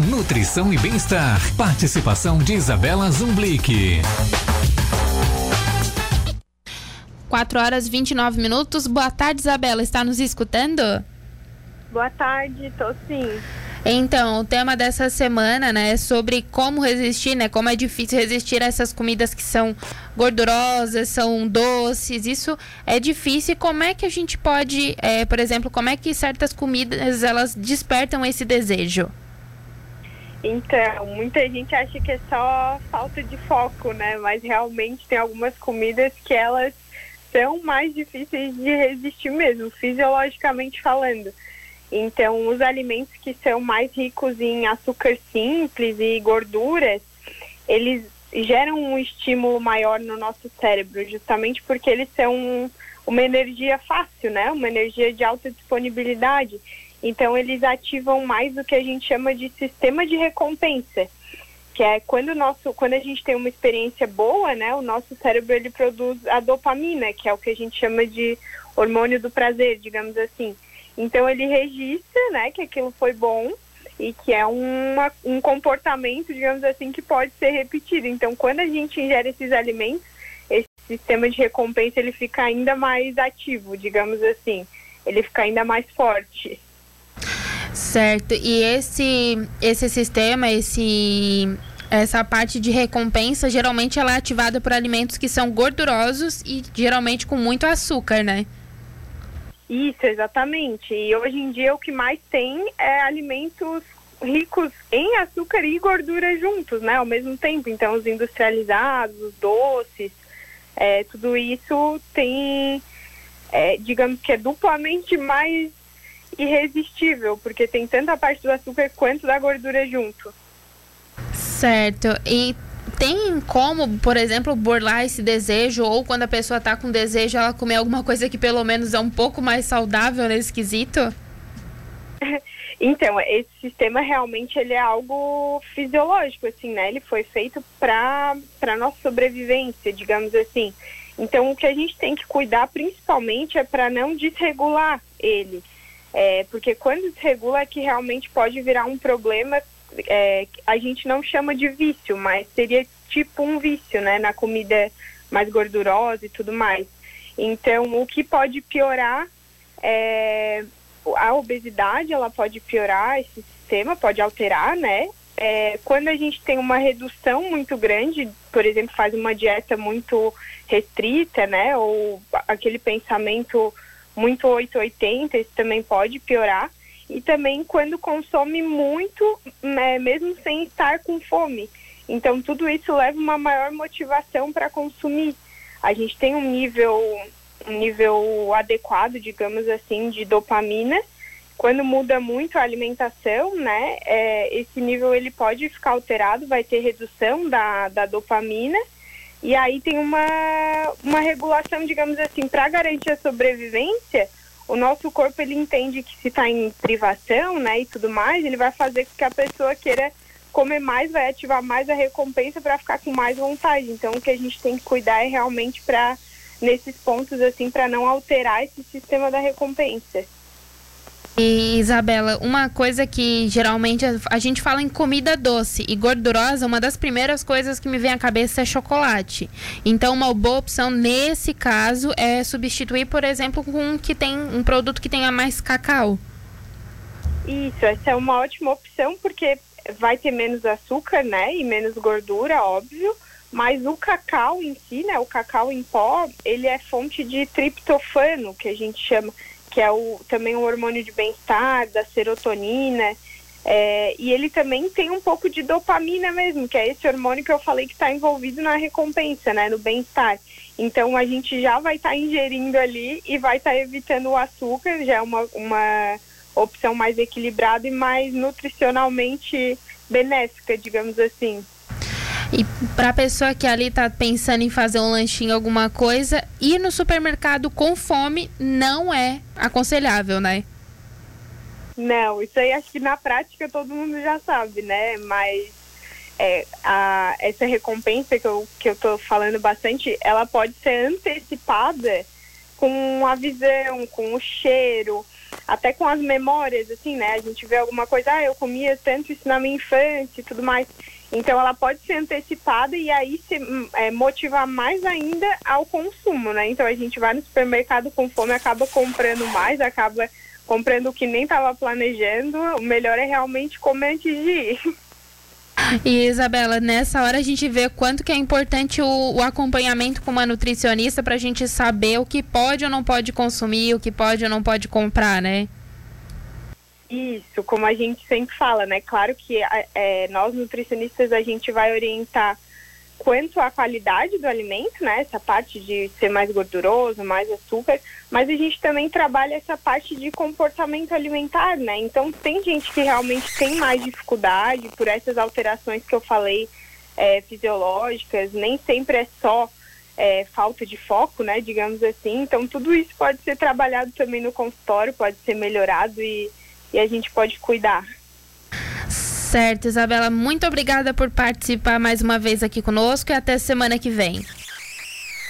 nutrição e bem-estar. Participação de Isabela Zumblick. 4 horas 29 minutos. Boa tarde, Isabela. Está nos escutando? Boa tarde, tô sim. Então, o tema dessa semana, né, é sobre como resistir, né, como é difícil resistir a essas comidas que são gordurosas, são doces, isso é difícil. Como é que a gente pode, é, por exemplo, como é que certas comidas elas despertam esse desejo? Então, muita gente acha que é só falta de foco, né, mas realmente tem algumas comidas que elas são mais difíceis de resistir mesmo, fisiologicamente falando. Então, os alimentos que são mais ricos em açúcar simples e gorduras, eles geram um estímulo maior no nosso cérebro, justamente porque eles são uma energia fácil, né? Uma energia de alta disponibilidade. Então, eles ativam mais o que a gente chama de sistema de recompensa, que é quando, nosso, quando a gente tem uma experiência boa, né? O nosso cérebro ele produz a dopamina, que é o que a gente chama de hormônio do prazer, digamos assim. Então ele registra, né, que aquilo foi bom e que é uma, um comportamento, digamos assim, que pode ser repetido. Então, quando a gente ingere esses alimentos, esse sistema de recompensa ele fica ainda mais ativo, digamos assim, ele fica ainda mais forte. Certo. E esse esse sistema, esse essa parte de recompensa, geralmente ela é ativada por alimentos que são gordurosos e geralmente com muito açúcar, né? Isso, exatamente. E hoje em dia o que mais tem é alimentos ricos em açúcar e gordura juntos, né? Ao mesmo tempo. Então, os industrializados, os doces, é, tudo isso tem, é, digamos que é duplamente mais irresistível, porque tem tanto a parte do açúcar quanto da gordura junto. Certo. E tem como, por exemplo, burlar esse desejo ou quando a pessoa está com desejo ela comer alguma coisa que pelo menos é um pouco mais saudável nesse quesito? Então, esse sistema realmente ele é algo fisiológico, assim, né? Ele foi feito para para nossa sobrevivência, digamos assim. Então, o que a gente tem que cuidar principalmente é para não desregular ele. É, porque quando desregula é que realmente pode virar um problema é, a gente não chama de vício, mas seria tipo um vício, né, na comida mais gordurosa e tudo mais. Então, o que pode piorar é a obesidade, ela pode piorar esse sistema, pode alterar, né? É, quando a gente tem uma redução muito grande, por exemplo, faz uma dieta muito restrita, né? Ou aquele pensamento muito 880, isso também pode piorar e também quando consome muito, né, mesmo sem estar com fome. Então, tudo isso leva uma maior motivação para consumir. A gente tem um nível, um nível adequado, digamos assim, de dopamina. Quando muda muito a alimentação, né, é, esse nível ele pode ficar alterado, vai ter redução da, da dopamina. E aí tem uma, uma regulação, digamos assim, para garantir a sobrevivência, o nosso corpo ele entende que se está em privação, né, e tudo mais, ele vai fazer com que a pessoa queira comer mais, vai ativar mais a recompensa para ficar com mais vontade. Então, o que a gente tem que cuidar é realmente para nesses pontos assim para não alterar esse sistema da recompensa. E, Isabela, uma coisa que geralmente a gente fala em comida doce e gordurosa, uma das primeiras coisas que me vem à cabeça é chocolate. Então, uma boa opção nesse caso é substituir, por exemplo, com um que tem um produto que tenha mais cacau. Isso, essa é uma ótima opção porque vai ter menos açúcar, né, e menos gordura, óbvio. Mas o cacau em si, né, o cacau em pó, ele é fonte de triptofano, que a gente chama que é o, também o hormônio de bem-estar, da serotonina. É, e ele também tem um pouco de dopamina mesmo, que é esse hormônio que eu falei que está envolvido na recompensa, né, no bem-estar. Então a gente já vai estar tá ingerindo ali e vai estar tá evitando o açúcar, já é uma, uma opção mais equilibrada e mais nutricionalmente benéfica, digamos assim. E para a pessoa que ali está pensando em fazer um lanchinho, alguma coisa, ir no supermercado com fome não é aconselhável, né? Não, isso aí acho que na prática todo mundo já sabe, né? Mas é, a, essa recompensa que eu, que eu tô falando bastante, ela pode ser antecipada com a visão, com o cheiro, até com as memórias, assim, né? A gente vê alguma coisa, ah, eu comia tanto isso na minha infância e tudo mais. Então ela pode ser antecipada e aí se é, motivar mais ainda ao consumo, né? Então a gente vai no supermercado com fome, acaba comprando mais, acaba comprando o que nem estava planejando. O melhor é realmente comer antes de ir. E Isabela, nessa hora a gente vê quanto que é importante o, o acompanhamento com uma nutricionista para a gente saber o que pode ou não pode consumir, o que pode ou não pode comprar, né? Isso, como a gente sempre fala, né? Claro que é, nós nutricionistas a gente vai orientar quanto à qualidade do alimento, né? Essa parte de ser mais gorduroso, mais açúcar, mas a gente também trabalha essa parte de comportamento alimentar, né? Então tem gente que realmente tem mais dificuldade por essas alterações que eu falei é, fisiológicas, nem sempre é só é, falta de foco, né? Digamos assim. Então tudo isso pode ser trabalhado também no consultório, pode ser melhorado e, e a gente pode cuidar. Certo, Isabela, muito obrigada por participar mais uma vez aqui conosco e até semana que vem.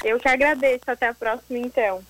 Eu que agradeço. Até a próxima, então.